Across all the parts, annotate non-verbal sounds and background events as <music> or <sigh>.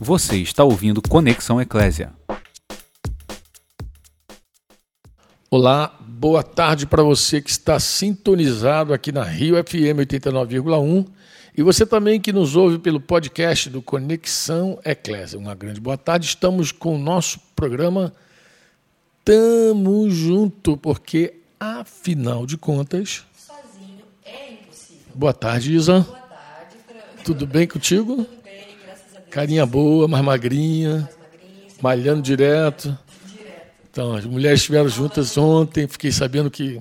Você está ouvindo Conexão Eclésia. Olá, boa tarde para você que está sintonizado aqui na Rio FM 89,1 e você também que nos ouve pelo podcast do Conexão Eclésia. Uma grande boa tarde. Estamos com o nosso programa Tamo Junto, porque afinal de contas. Sozinho é impossível. Boa tarde, Isa. Boa tarde, Fran. Tudo bem contigo? Tudo bem, graças a Deus. Carinha boa, mais magrinha, malhando direto. Então, as mulheres estiveram juntas ontem, fiquei sabendo que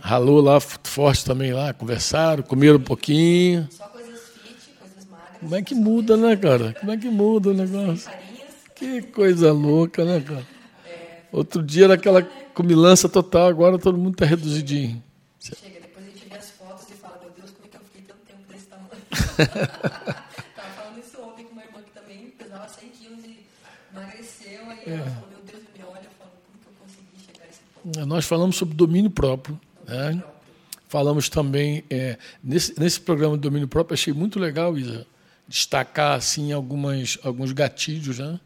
ralou lá forte também lá, conversaram, comeram um pouquinho. Só coisas fit, coisas magras. Como é que muda, né, cara? Como é que muda o negócio? Que coisa louca, né, cara? Outro dia era aquela comilança total, agora todo mundo tá reduzidinho. Chega, depois a gente vê as fotos e fala, meu Deus, como é que eu fiquei tanto tempo desse tamanho? <laughs> Tava falando isso ontem com uma irmã que também pesava 100 quilos e emagreceu. Aí É. ela falou, meu Deus, me olha. Eu falo, como que eu consegui chegar a esse ponto? Nós falamos sobre domínio próprio, né? Falamos também é, nesse, nesse programa de domínio próprio, achei muito legal, Isa, destacar assim algumas alguns gatilhos, né?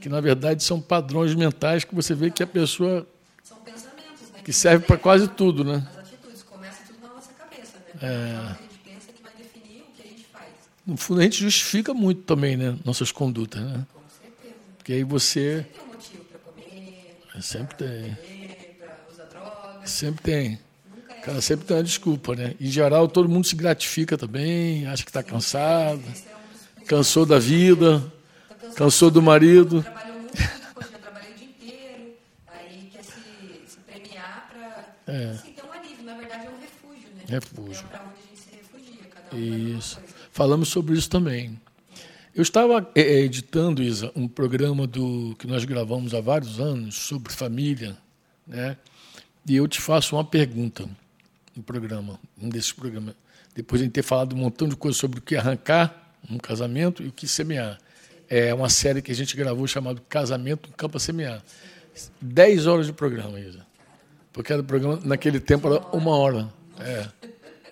Que na verdade são padrões mentais que você vê que a pessoa São pensamentos, né? que serve para quase tudo, né? As atitudes, começa tudo na nossa cabeça, né? É. O que a gente pensa que vai definir o que a gente faz. No fundo a gente justifica muito também, né? Nossas condutas, né? Com certeza. Porque aí você Tem um motivo para comer, sempre tem, para usar drogas. sempre tem. Nunca O é. cara sempre tem uma desculpa, né? Em geral, todo mundo se gratifica também, acha que está cansado, é um dos cansou da vida, Tá cansado, cansou do marido. Trabalhou muito, poxa, já trabalhei o dia inteiro. Aí quer se, se premiar para É. assim, ter um alívio. Na verdade, é um refúgio, né? Refúgio. É para onde a gente se refugia. Cada um pra Isso. Falamos sobre isso também. Eu estava eh, eh, editando, Isa, um programa do que nós gravamos há vários anos sobre família, né? E eu te faço uma pergunta no programa, um desses programas. Depois de ter falado um montão de coisas sobre o que arrancar um casamento e o que semear. É uma série que a gente gravou chamado Casamento um Campo a Semear. Dez horas de programa, Isa. Porque era programa, naquele tempo era uma hora. É,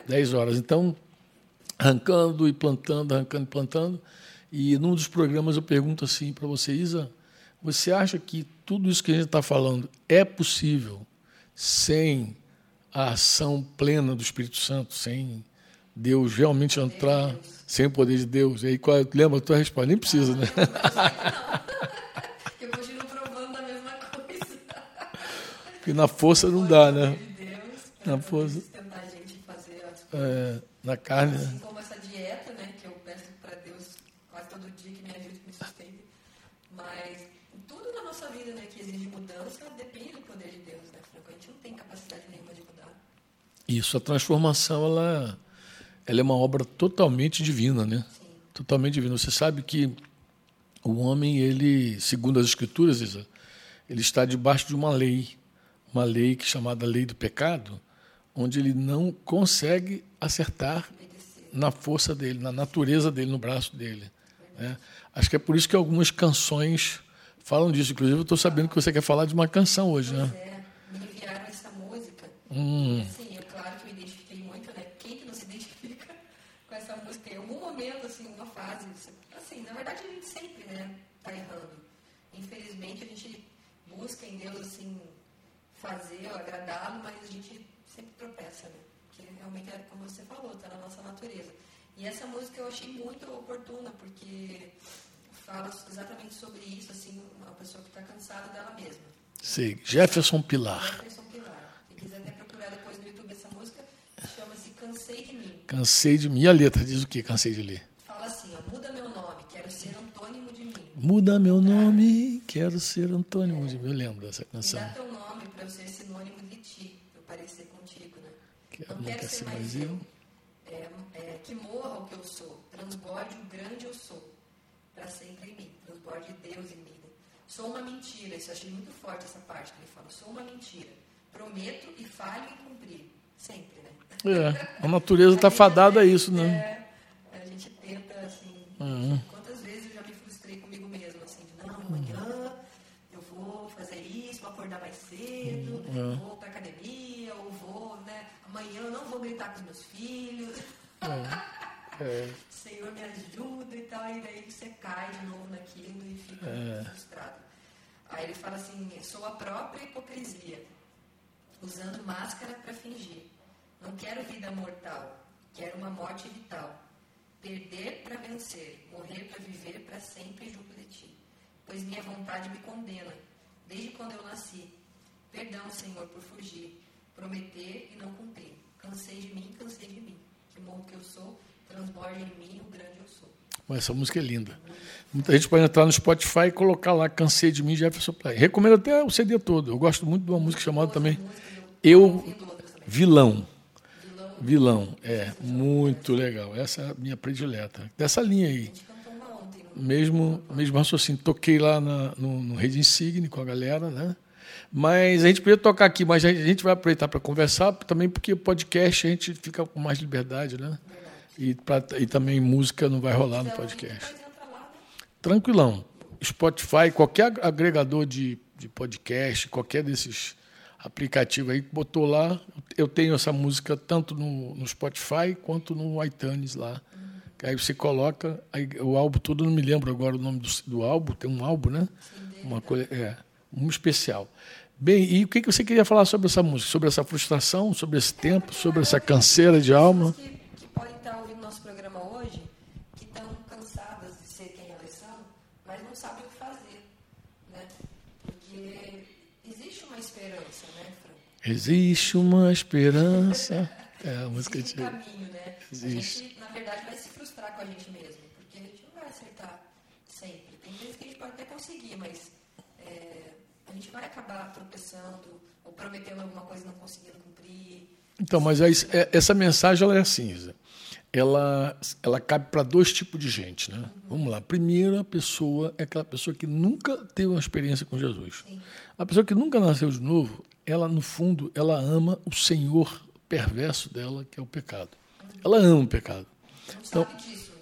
dez horas. Então, arrancando e plantando, arrancando e plantando. E num dos programas eu pergunto assim para você, Isa, você acha que tudo isso que a gente está falando é possível sem a ação plena do Espírito Santo, sem Deus realmente entrar, sem o poder de Deus? E aí, qual, é- lembra a tua resposta? Nem precisa, né? Eu continuo provando da mesma coisa. Porque na força não dá, né? De Deus, Na força. a gente fazer as É, na carne. Assim como essa dieta, né, que eu peço para Deus quase todo dia que me ajude, que me sustente. Mas tudo na nossa vida, né, que exige mudança, depende do poder de Deus, né? Franco? A gente não tem capacidade nenhuma de mudar. Isso, a transformação ela, ela é uma obra totalmente divina, né? Totalmente divina. Você sabe que o homem, ele, segundo as escrituras, Isa, ele está debaixo de uma lei, uma lei que é chamada lei do pecado, onde ele não consegue acertar na força dele, na natureza dele, no braço dele. né? Acho que é por isso que algumas canções falam disso. Inclusive, eu estou sabendo que você quer falar de uma canção hoje, né? É, me enviaram essa música. Hum. Assim, é claro que eu me identifiquei muito, né? Quem que não se identifica com essa música? Em algum momento, assim, uma fase. Assim, na verdade, a gente sempre, né, tá errando. Infelizmente, a gente busca em Deus, assim, fazer, agradá-lo, mas a gente sempre tropeça, né? Porque realmente, é como você falou, tá na nossa natureza. E essa música eu achei muito oportuna, porque fala exatamente sobre isso, assim, uma pessoa que está cansada dela mesma. Sei, Jefferson Pilar. Jefferson Pilar. Se quiser até procurar depois no YouTube essa música, chama-se Cansei de Mim. Cansei de mim. E a letra diz o que? Cansei de ler. Muda meu nome, quero ser Antônio. Eu lembro dessa Me canção. dá teu nome para eu ser sinônimo de ti, para eu parecer contigo, né? Quero, não quero quer ser mais eu. eu. É, é, que morra o que eu sou, transborde o grande eu sou, para sempre em mim, transborde Deus em mim. Né? Sou uma mentira, isso eu achei muito forte essa parte que ele fala, sou uma mentira, prometo e falho em cumprir, sempre, né? É, a natureza <laughs> está fadada a isso, né? É, a gente tenta, assim, Uhum. É. Senhor, me ajuda e tal. E daí você cai de novo naquilo e fica é. frustrado. Aí ele fala assim: sou a própria hipocrisia, usando máscara para fingir. Não quero vida mortal, quero uma morte vital. Perder para vencer, morrer para viver para sempre junto de ti. Pois minha vontade me condena, desde quando eu nasci. Perdão, Senhor, por fugir, prometer e não cumprir. Cansei de mim, cansei de mim. Que morro que eu sou, transborde em mim o grande eu sou. Mas essa música é linda. Muita gente pode entrar no Spotify e colocar lá Cansei de mim, Jefferson Play. Recomendo até o CD todo. Eu gosto muito de uma música chamada também Eu Vilão. Vilão, é, muito legal. Essa é a minha predileta. Dessa linha aí. Mesmo, mesmo raciocínio. Toquei lá na, no, no Rede Insigne com a galera, né? Mas a gente podia tocar aqui, mas a gente vai aproveitar para conversar, também porque podcast a gente fica com mais liberdade, né? E, pra, e também música não vai rolar no podcast. Tranquilão. Spotify, qualquer agregador de, de podcast, qualquer desses aplicativos aí, botou lá. Eu tenho essa música tanto no, no Spotify quanto no iTunes lá. Aí você coloca aí, o álbum todo, não me lembro agora o nome do, do álbum, tem um álbum, né? Uma coisa, é, um especial. Bem, e o que você queria falar sobre essa música? Sobre essa frustração, sobre esse tempo, sobre essa canseira de alma? Existe uma esperança. É a música Existe um caminho, né? Existe. A gente, na verdade, vai se frustrar com a gente mesmo, porque a gente não vai acertar sempre. Tem vezes que a gente pode até conseguir, mas é, a gente vai acabar tropeçando ou prometendo alguma coisa e não conseguindo cumprir. Então, mas aí, é, essa mensagem ela é assim, Isa. Ela, ela cabe para dois tipos de gente. Né? Vamos lá. Primeira pessoa é aquela pessoa que nunca teve uma experiência com Jesus. A pessoa que nunca nasceu de novo, ela no fundo, ela ama o senhor perverso dela, que é o pecado. Ela ama o pecado. Então,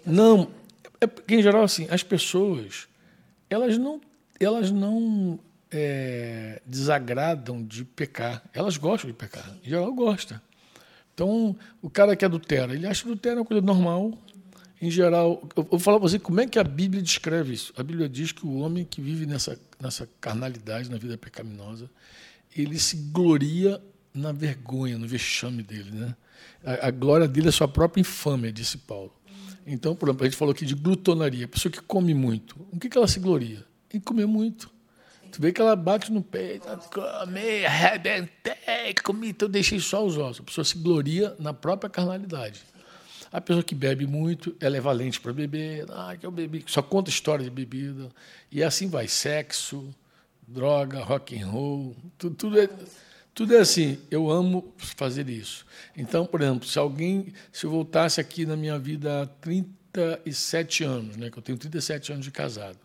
não, é porque em geral assim, as pessoas, elas não, elas não é, desagradam de pecar. Elas gostam de pecar. Em geral gosta. Então, o cara que adultera, ele acha que adultera é uma coisa normal. Em geral, eu vou falar para você como é que a Bíblia descreve isso. A Bíblia diz que o homem que vive nessa, nessa carnalidade, na vida pecaminosa, ele se gloria na vergonha, no vexame dele. Né? A, a glória dele é sua própria infâmia, disse Paulo. Então, por exemplo, a gente falou aqui de glutonaria, pessoa que come muito. O que, que ela se gloria? Em comer muito. Tu vê que ela bate no peito, come, arrebentei, comi, então deixei só os ossos. A pessoa se gloria na própria carnalidade. A pessoa que bebe muito, ela é valente para beber, ah, que eu bebi, só conta história de bebida. E assim vai, sexo, droga, rock and roll, tudo, tudo, é, tudo é assim. Eu amo fazer isso. Então, por exemplo, se alguém, se eu voltasse aqui na minha vida há 37 anos, né, que eu tenho 37 anos de casado,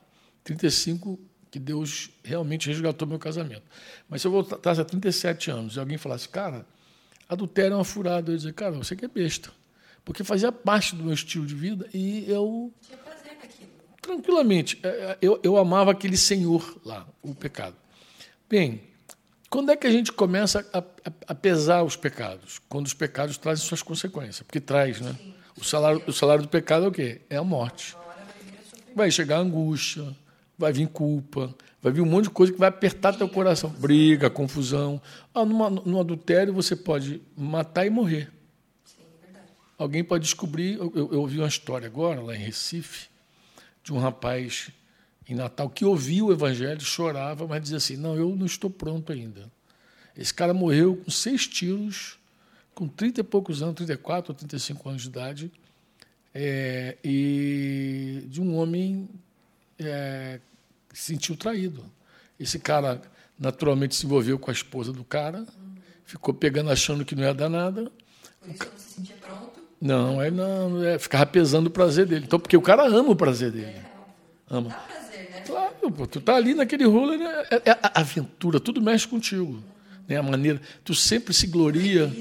35 que Deus realmente resgatou meu casamento. Mas se eu voltasse há 37 anos e alguém falasse, cara, adultério é uma furada, eu ia dizer, cara, você que é besta. Porque fazia parte do meu estilo de vida e eu tranquilamente. É, é, eu, eu amava aquele senhor lá, o pecado. Bem, quando é que a gente começa a, a, a, pesar os pecados? Quando os pecados trazem suas consequências. Porque traz, né? O salário, o salário do pecado é o quê? É a morte. Vai chegar a angústia, vai vir culpa, vai vir um monte de coisa que vai apertar teu coração. Briga, confusão. Ah, numa, no adultério você pode matar e morrer. Alguém pode descobrir. Eu, eu ouvi uma história agora, lá em Recife, de um rapaz em Natal que ouvia o evangelho, chorava, mas dizia assim: Não, eu não estou pronto ainda. Esse cara morreu com seis tiros, com 30 e poucos anos, 34 ou 35 anos de idade, é, e de um homem é, se sentiu traído. Esse cara naturalmente se envolveu com a esposa do cara, ficou pegando, achando que não ia dar nada. Por isso não se sentia pronto? Não, é não, é, ficava pesando o prazer dele. Então, porque o cara ama o prazer dele. Ama. Dá prazer, né? Claro, pô, tu tá ali naquele rolo, né? é, é a aventura, tudo mexe contigo. Né? A maneira, tu sempre se gloria,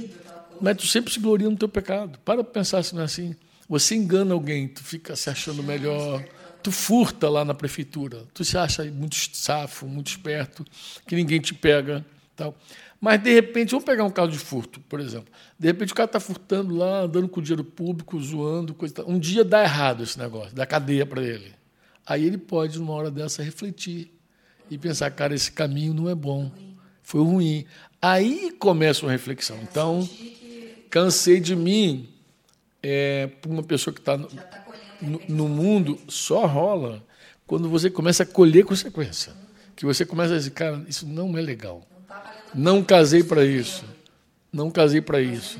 mas tu sempre se gloria no teu pecado. Para pensar se não é assim. Você engana alguém, tu fica se achando melhor. Tu furta lá na prefeitura, tu se acha muito safo, muito esperto, que ninguém te pega tal. Mas, de repente, vamos pegar um caso de furto, por exemplo. De repente, o cara está furtando lá, andando com dinheiro público, zoando, coisa. Um dia dá errado esse negócio, dá cadeia para ele. Aí ele pode, numa hora dessa, refletir e pensar, cara, esse caminho não é bom, foi ruim. Aí começa uma reflexão. Então, cansei de mim, é, para uma pessoa que está no, no, mundo, só rola quando você começa a colher consequência. Que você começa a dizer, cara, isso não é legal. Não casei para isso. Não casei para isso.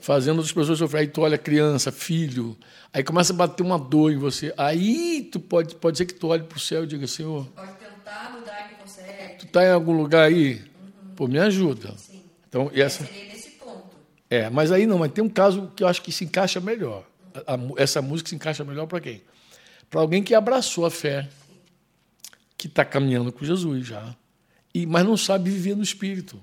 Fazendo outras pessoas sofrer. Aí tu olha criança, filho, aí começa a bater uma dor em você. Aí tu pode, pode ser que tu olhe para o céu e diga, Senhor, Pode tentar mudar e não consegue. tu está em algum lugar aí? Pô, me ajuda. Sim. Então, e essa, Seria nesse ponto. é, mas aí não, mas tem um caso que eu acho que se encaixa melhor. A- essa música se encaixa melhor para quem? Para alguém que abraçou a fé, que está caminhando com Jesus já, e mas não sabe viver no espírito.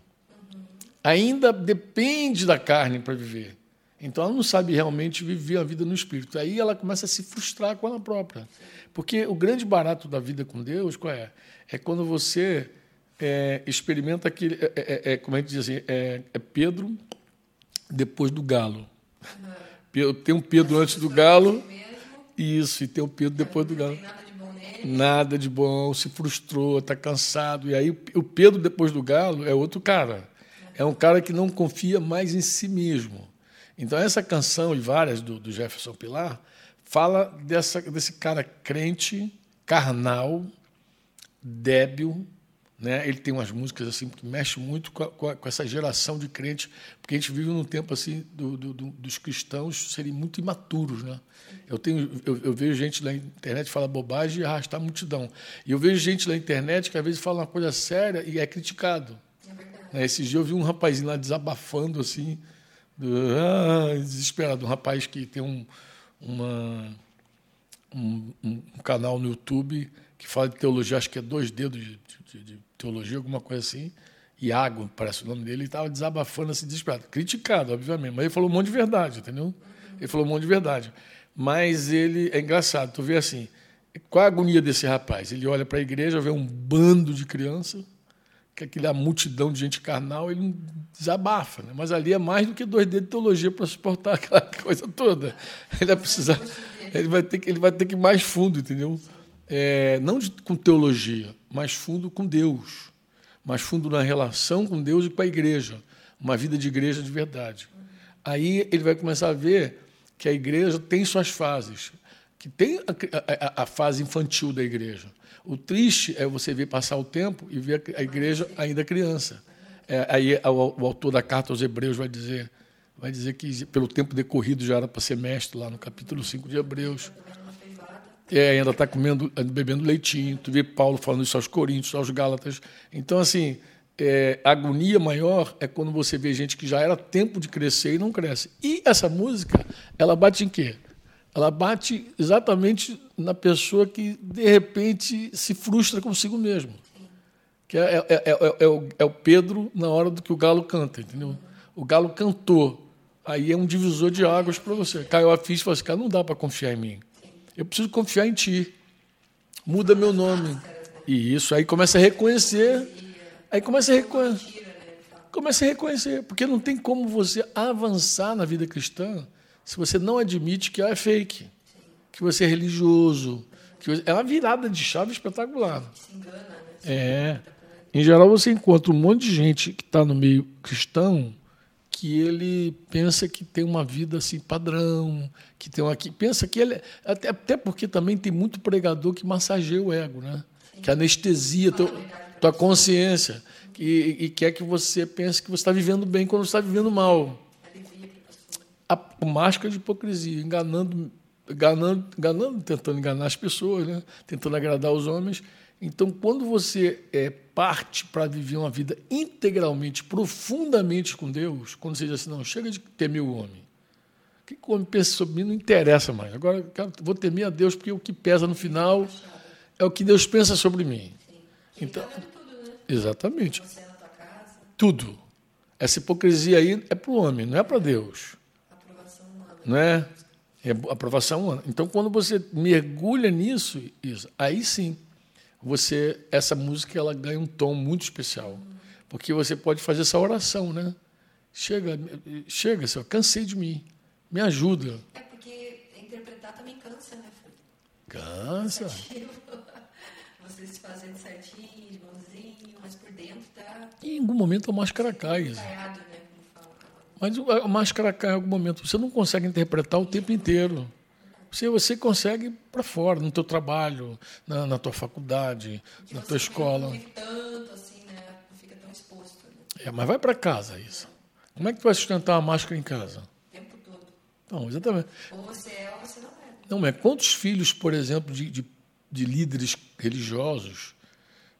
Ainda depende da carne para viver. Então ela não sabe realmente viver a vida no espírito. Aí ela começa a se frustrar com ela própria. Porque o grande barato da vida com Deus, qual é? É quando você é, experimenta aquele. É, é, é, como a gente diz assim, é, é Pedro depois do galo. Pe- Tem um Pedro antes do galo, isso, e tem o Pedro depois do galo. Nada de bom, se frustrou, está cansado. E aí o Pedro depois do galo é outro cara. É um cara que não confia mais em si mesmo. Então essa canção e várias do, do Jefferson Pilar fala dessa, desse cara crente, carnal, débil, né? Ele tem umas músicas assim que mexem muito com, a- com a- com essa geração de crentes, porque a gente vive num tempo assim do, do- do- dos cristãos serem muito imaturos, né? Eu tenho, eu, eu vejo gente na internet falar bobagem e arrastar a multidão. E eu vejo gente na internet que às vezes fala uma coisa séria e é criticado. É. Né? Esses dias eu vi um rapazinho lá desabafando assim, ah, desesperado, um rapaz que tem um, uma, um, um canal no YouTube que fala de teologia, acho que é dois dedos de, de- de teologia, alguma coisa assim. Iago, parece o nome dele, e estava desabafando assim, desesperado. Criticado, obviamente, mas ele falou um monte de verdade, entendeu? Ele falou um monte de verdade. Mas ele é engraçado, tu vê assim, qual a agonia desse rapaz? Ele olha para a igreja, vê um bando de crianças, que aquela multidão de gente carnal, ele desabafa. Né? Mas ali é mais do que dois dedos de teologia para suportar <laughs> aquela coisa toda. Ele vai precisar, ele vai ter que, ele vai ter que ir mais fundo, entendeu? É, não de- com teologia, mais fundo com Deus, mais fundo na relação com Deus e com a igreja, uma vida de igreja de verdade. Aí ele vai começar a ver que a igreja tem suas fases, que tem a, a- a fase infantil da igreja. O triste é você ver passar o tempo e ver a igreja ainda criança. É, aí o, o autor da carta aos Hebreus vai dizer, vai dizer que pelo tempo decorrido já era para ser mestre lá no capítulo 5 de Hebreus. É, ainda está comendo, bebendo leitinho. Tu vê Paulo falando isso aos Coríntios, aos Gálatas. Então, assim, é, a agonia maior é quando você vê gente que já era tempo de crescer e não cresce. E essa música, ela bate em quê? Ela bate exatamente na pessoa que, de repente, se frustra consigo mesmo. Que é, é- é- é- é o, é o Pedro na hora do que o galo canta, entendeu? O galo cantou. Aí é um divisor de águas para você. Caiu a ficha e falou assim, cara, não dá para confiar em mim. Eu preciso confiar em ti. Muda meu nome. E isso aí começa a reconhecer. Aí começa a reconhecer. Começa a reconhecer. Porque não tem como você avançar na vida cristã se você não admite que é fake. Que você é religioso. Que você- é uma virada de chave espetacular. É. Em geral, você encontra um monte de gente que está no meio cristão que ele pensa que tem uma vida assim padrão, que tem uma que pensa que ele até, até porque também tem muito pregador que massageia o ego, né? Que anestesia tua, tua consciência que, e quer que você pense que você está vivendo bem quando você está vivendo mal. A máscara de hipocrisia, enganando, enganando, enganando, tentando enganar as pessoas, né? tentando agradar os homens. Então, quando você é, parte para viver uma vida integralmente, profundamente com Deus, quando você diz assim, não, chega de temer o homem. O que o homem pensa sobre mim não interessa mais. Agora, quero- vou temer a Deus, porque o que pesa no final é o que Deus pensa sobre mim. Então, exatamente. Tua casa, Tudo. Essa hipocrisia aí é para o homem, não é para Deus. aprovação humana. Não é? É aprovação humana. Então, quando você mergulha nisso, Isa, aí sim, você essa música ela ganha um tom muito especial. Porque você pode fazer essa oração, né? Chega, chega, Senhor, cansei de mim. Me ajuda. É porque interpretar também cansa, né? Cansa. <laughs> Você se fazendo certinho, de mãozinho, mas por dentro tá E em algum momento a máscara cai. Isa. caiado, né? Mas o- a máscara cai em algum momento. Você não consegue interpretar o tempo inteiro. Você, você consegue para fora, no teu trabalho, na, na tua faculdade, na tua escola. Não vive tanto assim, né? Não fica tão exposto né? É, mas vai para casa isso. Como é que tu vai sustentar a máscara em casa? o tempo todo. Não, exatamente. Ou você é ou você não é. Não é. Quantos filhos, por exemplo, de, de, de líderes religiosos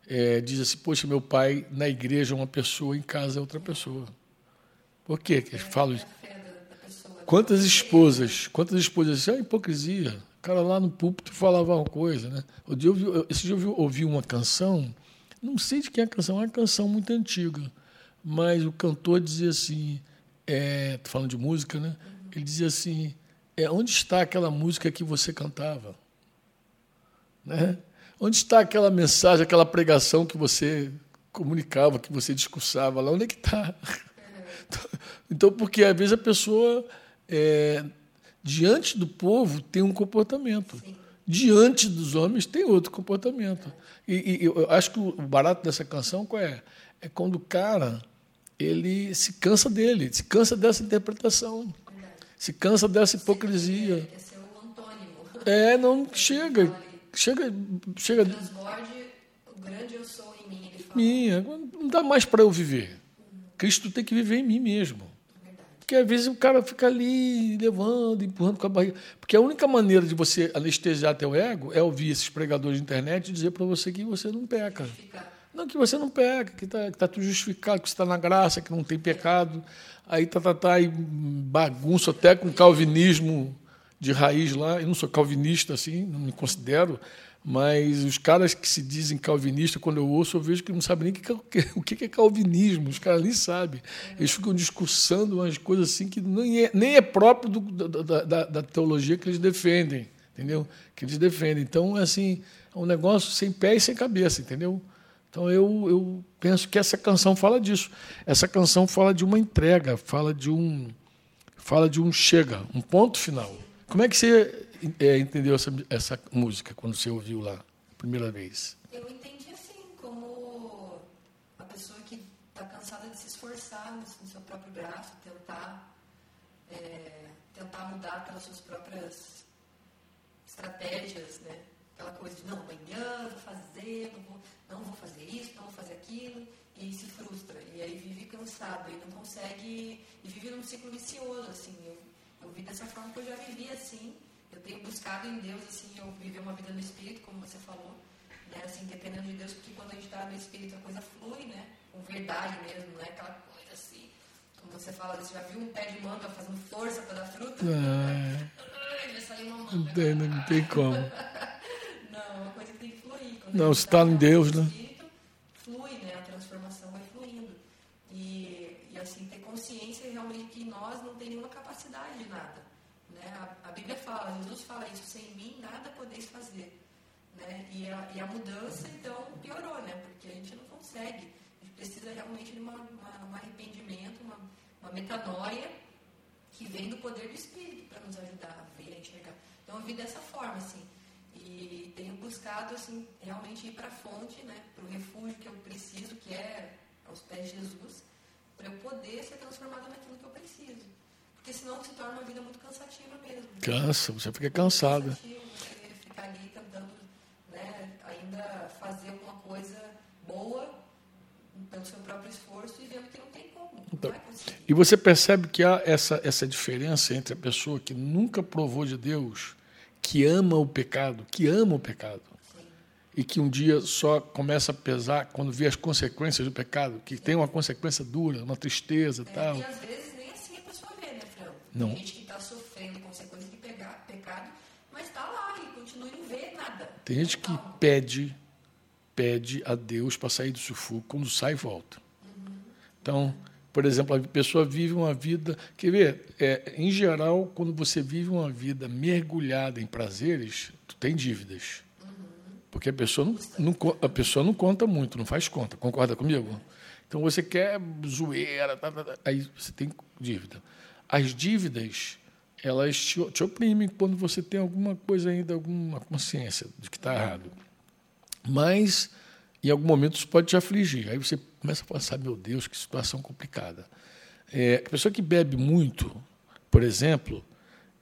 é, dizem assim, poxa, meu pai na igreja é uma pessoa, em casa é outra pessoa. Por quê que eles falam isso? A fé da, da pessoa. Quantas esposas, quantas esposas, isso é hipocrisia. O cara lá no púlpito falava uma coisa, né? Eu ouvi, esse dia eu ouvi, uma canção, não sei de quem é a canção, é uma canção muito antiga, mas o cantor dizia assim, é, falando de música, né? Ele dizia assim, é, onde está aquela música que você cantava? Né? Onde está aquela mensagem, aquela pregação que você comunicava, que você discursava lá? Onde é que está? <laughs> Então, porque às vezes a pessoa, é, diante do povo, tem um comportamento. Diante dos homens, tem outro comportamento. E, e eu acho que o barato dessa canção qual é? É quando o cara ele se cansa dele, se cansa dessa interpretação, se cansa dessa hipocrisia. Quer ser o antônimo. É, não chega, chega, chega Transborde o grande eu sou em mim. Ele fala. minha, não dá mais para eu viver. Cristo tem que viver em mim mesmo. Porque às vezes o cara fica ali levando, empurrando com a barriga. Porque a única maneira de você anestesiar teu ego é ouvir esses pregadores de internet dizer para você que você não peca. Não, que você não peca, que está tá tudo justificado, que você está na graça, que não tem pecado. Aí tá, tá, tá, aí bagunça até com calvinismo de raiz lá. Eu não sou calvinista assim, não me considero, mas os caras que se dizem calvinistas, quando eu ouço, eu vejo que não sabem nem o <laughs> que é calvinismo, os caras nem sabem. Eles ficam discursando umas coisas assim que nem é, nem é próprio do- da- da, da- da teologia que eles defendem, entendeu? Que eles defendem. Então, assim, é um negócio sem pé e sem cabeça, entendeu? Então eu, eu penso que essa canção fala disso. Essa canção fala de uma entrega, fala de um, fala de um chega, um ponto final. Como é que você é, entendeu essa, essa música quando você ouviu lá, primeira vez? Eu entendi assim, como a pessoa que está cansada de se esforçar no, no seu próprio braço, tentar, é, tentar mudar pelas suas próprias estratégias, né? Aquela coisa de, não, amanhã vou fazer, não vou, não vou fazer isso, não vou fazer aquilo, e se frustra. E aí vive cansado, e não consegue, e vive num ciclo vicioso, assim. Dessa forma que eu já vivi assim. Eu tenho buscado em Deus, assim, eu viver uma vida no Espírito, como você falou, né? Assim, dependendo de Deus, porque quando a gente está no Espírito a coisa flui, né? Com verdade mesmo, não é aquela coisa assim. Como você fala, você já viu um pé de manga fazendo força para dar fruta? Ah, vai sair uma não manga. tem, não tem como. <laughs> Não, é uma coisa que tem que fluir. Quando Não, se tá em Deus, né? Espírito, flui, né? A transformação vai fluindo. E, e assim, ter consciência realmente que nós não temos nenhuma capacidade de nada. Né? A, a Bíblia fala, Jesus fala isso, sem mim nada podeis fazer. Né? E, a, e a mudança, então, piorou, né? Porque a gente não consegue. A gente precisa realmente de uma, uma, um arrependimento, uma, uma metanoia que vem do poder do Espírito para nos ajudar a ver, a enxergar. Então eu vi dessa forma, assim. E tenho buscado, assim, realmente ir para a fonte, né? Para o refúgio que eu preciso, que é aos pés de Jesus, para eu poder ser transformada naquilo que eu preciso. Porque senão se torna uma vida muito cansativa mesmo. Cansa, você fica. Cansativo, você ficar ali tentando, né, ainda fazer alguma coisa boa pelo seu próprio esforço e vendo que não tem como. Então, não. E você percebe que há essa, essa diferença entre a pessoa que nunca provou de Deus, que ama o pecado, que ama o pecado, e que um dia só começa a pesar quando vê as consequências do pecado, que tem uma consequência dura, uma tristeza e É, tal. E às vezes nem assim a pessoa vê, né, Fran? Não. Tem gente que está sofrendo consequências de pegar, pecado, mas está lá e continua e não vê nada. Tem gente que Calma. pede, pede a Deus para sair do sufoco, quando sai, volta. Então, por exemplo, a pessoa vive uma vida. Quer ver? É, em geral, quando você vive uma vida mergulhada em prazeres, tu tem dívidas. Porque a pessoa não, não a pessoa não conta muito, não faz conta. Concorda comigo? Então você quer zoeira, tá, tá, tá, aí você tem dívida. As dívidas, elas te, te oprimem quando você tem alguma coisa ainda, alguma consciência de que está errado. Mas, em algum momento, isso pode te afligir. Aí você começa a pensar, meu Deus, que situação complicada. É, a pessoa que bebe muito, por exemplo,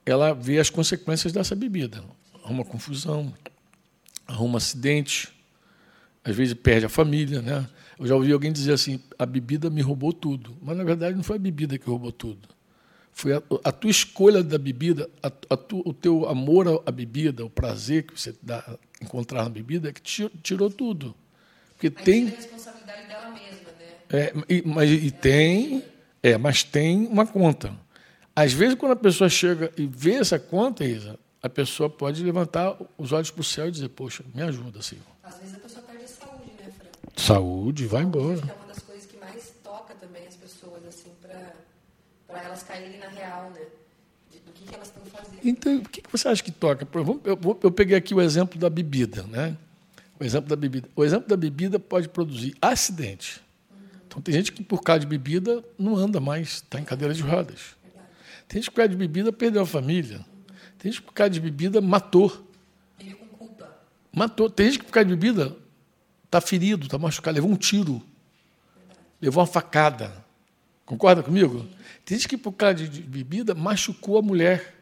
ela vê as consequências dessa bebida. Arruma confusão, arruma acidente, às vezes perde a família. Né? Eu já ouvi alguém dizer assim: a bebida me roubou tudo. Mas, na verdade, não foi a bebida que roubou tudo. Foi a, a tua escolha da bebida, a, a tu, o teu amor à bebida, o prazer que você dá, encontrar na bebida, que tirou, tirou tudo. Porque Aí tem. tira a responsabilidade dela mesma, né? É, e, mas e tem, é, mas tem uma conta. Às vezes, quando a pessoa chega e vê essa conta, Isa, a pessoa pode levantar os olhos para o céu e dizer: Poxa, me ajuda, Senhor. Às vezes a pessoa perde a saúde, né, Fran? Saúde, vai embora. que é uma das coisas que mais toca também as pessoas, assim, para elas caírem na real, né? Do que, que elas estão fazendo. Então, o que você acha que toca? Eu, eu peguei aqui o exemplo da bebida, né? O exemplo da bebida. O exemplo da bebida pode produzir acidente. Então, tem gente que, por causa de bebida, não anda mais, está em cadeira de rodas. Tem gente que, por causa de bebida, perdeu a família. Tem gente que, por causa de bebida, matou. Vive com culpa. Matou. Tem gente que, por causa de bebida, está ferido, está machucado, levou um tiro, levou uma facada. Concorda comigo? Tem gente que, por causa de bebida, machucou a mulher,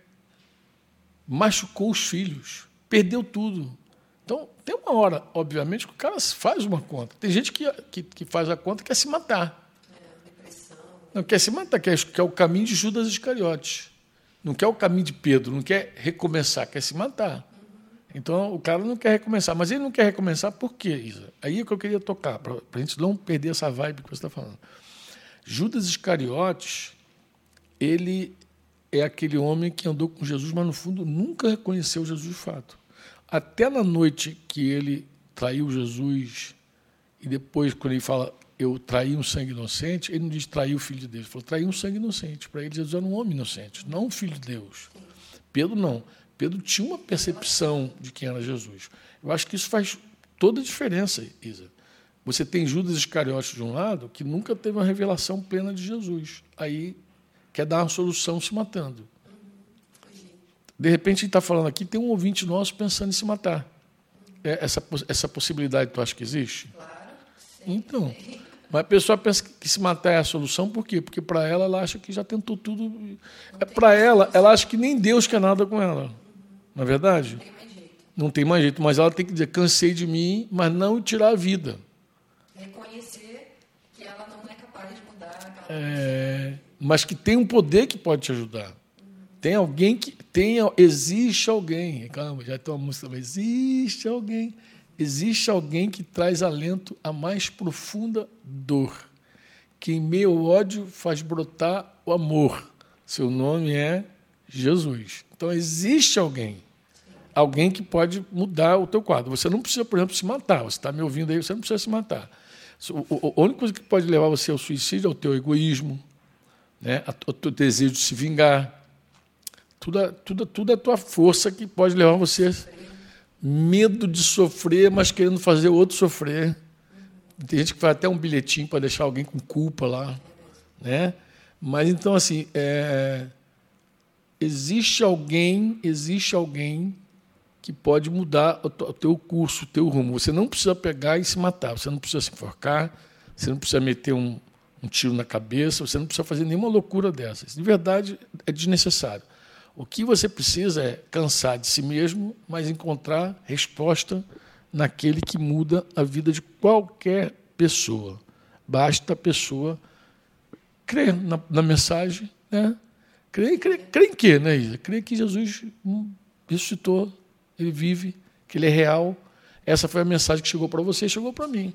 machucou os filhos, perdeu tudo. Então, tem uma hora, obviamente, que o cara faz uma conta. Tem gente que, que, que faz a conta e quer se matar. Depressão. Não quer se matar, quer, quer o caminho de Judas Iscariotes. Não quer o caminho de Pedro, não quer recomeçar, quer se matar. Então o cara não quer recomeçar. Mas ele não quer recomeçar por quê, Isa? Aí é que eu queria tocar, para a gente não perder essa vibe que você está falando. Judas Iscariotes, ele é aquele homem que andou com Jesus, mas no fundo nunca reconheceu Jesus de fato. Até na noite que ele traiu Jesus, e depois, quando ele fala, eu traí um sangue inocente, ele não diz trair o filho de Deus, ele falou, traí um sangue inocente. Para ele, Jesus era um homem inocente, não um filho de Deus. Pedro não. Pedro tinha uma percepção de quem era Jesus. Eu acho que isso faz toda a diferença, Isa. Você tem Judas Iscariotes de um lado, que nunca teve uma revelação plena de Jesus. Aí quer dar uma solução se matando. De repente, a gente está falando aqui, tem um ouvinte nosso pensando em se matar. É, essa, essa possibilidade tu acha que existe? Claro. Então, mas a pessoa pensa que se matar é a solução, por quê? Porque para ela, ela acha que já tentou tudo. É, para ela, ela acha que nem Deus quer nada com ela. Não é verdade? Tem mais jeito. Não tem mais jeito, mas ela tem que dizer: cansei de mim, mas não tirar a vida. Reconhecer que ela não é capaz de mudar. É, mas que tem um poder que pode te ajudar. Tem alguém que. Tem, existe alguém. Calma, já tem uma música. Existe alguém. Existe alguém que traz alento à mais profunda dor. Que em meio ao ódio faz brotar o amor. Seu nome é Jesus. Então existe alguém. Alguém que pode mudar o teu quadro. Você não precisa, por exemplo, se matar. Você está me ouvindo aí, você não precisa se matar. A única coisa que pode levar você ao suicídio é o teu egoísmo, né? o teu desejo de se vingar. Tudo, tudo, tudo é a tua força que pode levar você. Medo de sofrer, mas querendo fazer o outro sofrer. Tem gente que faz até um bilhetinho para deixar alguém com culpa lá. Né? Mas então, assim, é, existe alguém, existe alguém que pode mudar o teu curso, o teu rumo. Você não precisa pegar e se matar, você não precisa se enforcar, você não precisa meter um, um tiro na cabeça, você não precisa fazer nenhuma loucura dessas. De verdade, é desnecessário. O que você precisa é cansar de si mesmo, mas encontrar resposta naquele que muda a vida de qualquer pessoa. Basta a pessoa crer na, na mensagem, né? Crer, crer, crer em quê, né, Isa? Crer que Jesus ressuscitou, ele vive, que ele é real. Essa foi a mensagem que chegou para você e chegou para mim.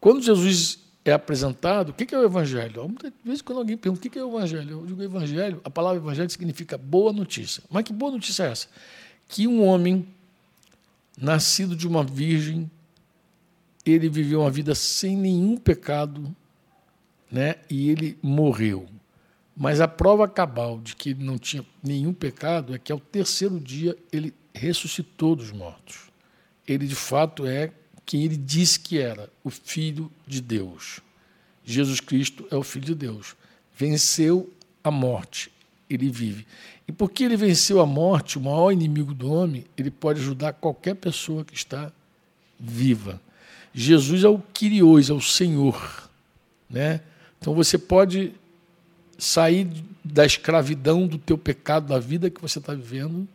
Quando Jesus é apresentado, o que é o Evangelho? Muitas vezes, quando alguém pergunta o que é o Evangelho, eu digo Evangelho, a palavra Evangelho significa boa notícia. Mas que boa notícia é essa? Que um homem nascido de uma virgem, ele viveu uma vida sem nenhum pecado, né? E ele morreu. Mas a prova cabal de que ele não tinha nenhum pecado é que ao terceiro dia ele ressuscitou dos mortos. Ele de fato é quem ele disse que era, o Filho de Deus. Jesus Cristo é o Filho de Deus. Venceu a morte, ele vive. E porque ele venceu a morte, o maior inimigo do homem, ele pode ajudar qualquer pessoa que está viva. Jesus é o Kyrios, é o Senhor. Né? Então você pode sair da escravidão do teu pecado, da vida que você está vivendo,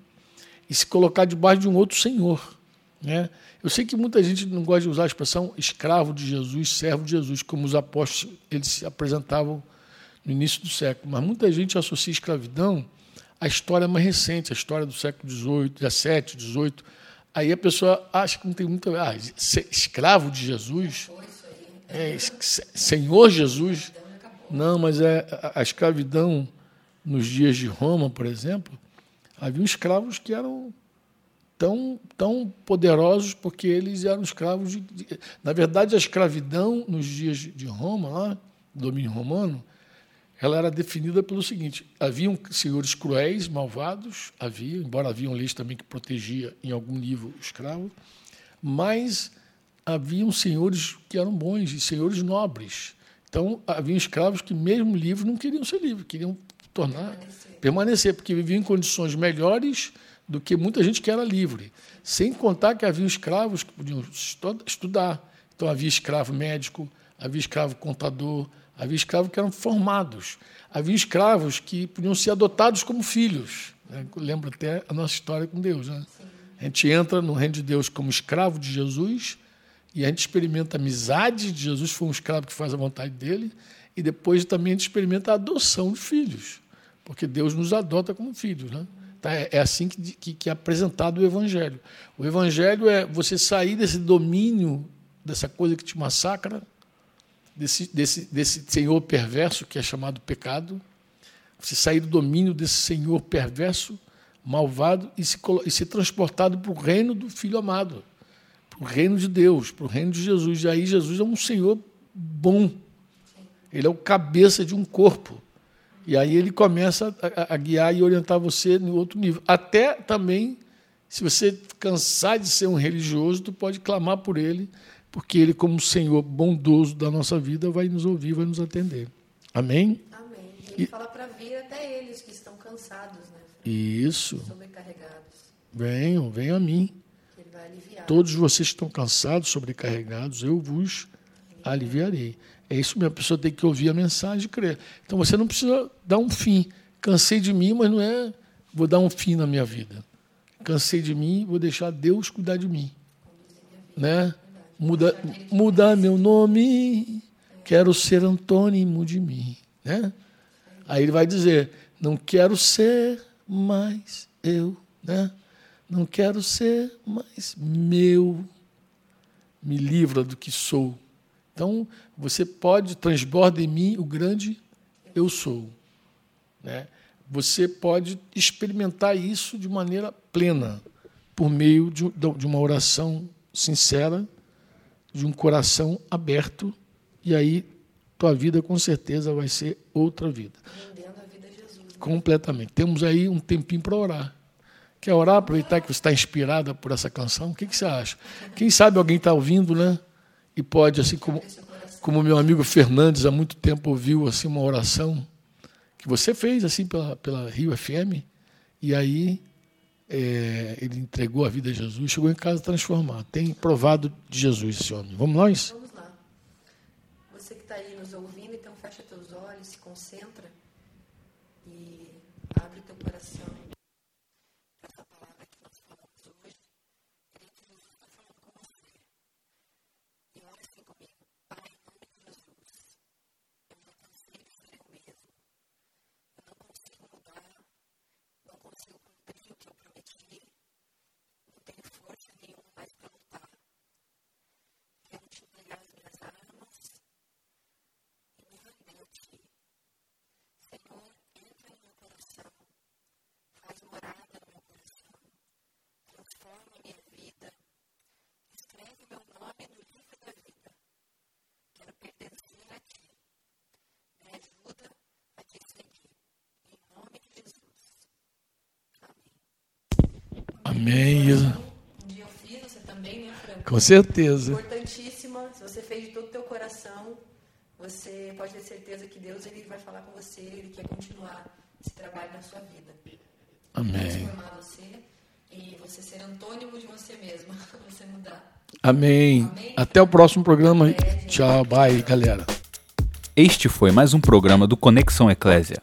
e se colocar debaixo de um outro Senhor. Né? Eu sei que muita gente não gosta de usar a expressão escravo de Jesus, servo de Jesus, como os apóstolos eles se apresentavam no início do século, mas muita gente associa escravidão à história mais recente, a história do século XVIII, XVII, XVIII. Aí a pessoa acha que não tem muita. Ah, escravo de Jesus, é, Senhor Jesus. Não, mas é a escravidão nos dias de Roma, por exemplo, havia escravos que eram tão, tão poderosos porque eles eram escravos de, de, Na verdade, a escravidão nos dias de Roma, lá, domínio romano, ela era definida pelo seguinte: haviam senhores cruéis, malvados, havia, embora haviam leis também que protegia em algum nível o escravo, mas haviam senhores que eram bons e senhores nobres. Então, haviam escravos que, mesmo livres, não queriam ser livres, queriam tornar permanecer, permanecer porque viviam em condições melhores do que muita gente que era livre. Sem contar que havia escravos que podiam estudar. Então, havia escravo médico, havia escravo contador, havia escravos que eram formados, havia escravos que podiam ser adotados como filhos. Né? Lembra até a nossa história com Deus. Né? A gente entra no reino de Deus como escravo de Jesus e a gente experimenta a amizade de Jesus, foi um escravo que faz a vontade dele, e depois também a gente experimenta a adoção de filhos, porque Deus nos adota como filhos. Né? Tá? É assim que, que, que é apresentado o Evangelho. O Evangelho é você sair desse domínio, dessa coisa que te massacra, desse, desse, desse senhor perverso que é chamado pecado, você sair do domínio desse senhor perverso, malvado, e se, e ser transportado para o reino do Filho amado, para o reino de Deus, para o reino de Jesus. E aí Jesus é um senhor bom, ele é o cabeça de um corpo. E aí ele começa a, a guiar e orientar você no outro nível. Até também, se você cansar de ser um religioso, tu pode clamar por ele porque Ele, como Senhor bondoso da nossa vida, vai nos ouvir, vai nos atender. Amém? Amém. Ele e... fala para vir até eles que estão cansados, né? Isso. Sobrecarregados. Venham, venham a mim. Ele vai aliviar. Todos vocês que estão cansados, sobrecarregados, eu vos aliviarei. É isso mesmo, a pessoa tem que ouvir a mensagem e crer. Então você não precisa dar um fim. Cansei de mim, mas não é vou dar um fim na minha vida. Cansei de mim, vou deixar Deus cuidar de mim. Né? muda, mudar meu nome, quero ser antônimo de mim. Né? Aí ele vai dizer: não quero ser mais eu, né? não quero ser mais meu, me livra do que sou. Então, você pode, transborda em mim o grande eu sou. Né? Você pode experimentar isso de maneira plena, por meio de, de uma oração sincera de um coração aberto, e aí tua vida com certeza vai ser outra vida. Rendendo a vida a Jesus. Né? Completamente. Temos aí um tempinho para orar. Quer orar, aproveitar que você está inspirada por essa canção? O que, que você acha? Quem sabe alguém está ouvindo, né? E pode, assim como, como meu amigo Fernandes há muito tempo ouviu assim uma oração que você fez assim pela, pela Rio FM, e aí é, ele entregou a vida a Jesus, chegou em casa transformado. Tem provado de Jesus esse homem. Vamos nós? Vamos lá. Você que está aí nos ouvindo, então fecha teus olhos, se concentra e abre teu coração. Essa palavra que nós falamos hoje, ele está falando com você. E olha assim comigo. Pai, em nome de Jesus, eu já cansei de ser o mesmo. Eu não consigo mudar, não consigo cumprir o que eu prometi, não tenho força nenhuma mais para lutar. Quero te entregar as minhas armas e me render a ti. Senhor, entra no meu coração, faz morada no meu coração, transforma a minha vida, escreve meu nome no livro da vida. Quero pertencer a ti. Me ajuda a te seguir. Em nome de Jesus. Amém. Um dia eu fiz, você também, né, Franco? Com certeza. Importantíssima. Se você fez de todo o teu coração, você pode ter certeza que Deus ele vai falar com você, ele quer continuar esse trabalho na sua vida. Amém. Transformar você e você ser antônimo de você mesmo, <laughs> você mudar. Amém. Amém. Até o próximo programa. Tchau, bye, galera. Este foi mais um programa do Conexão Eclésia.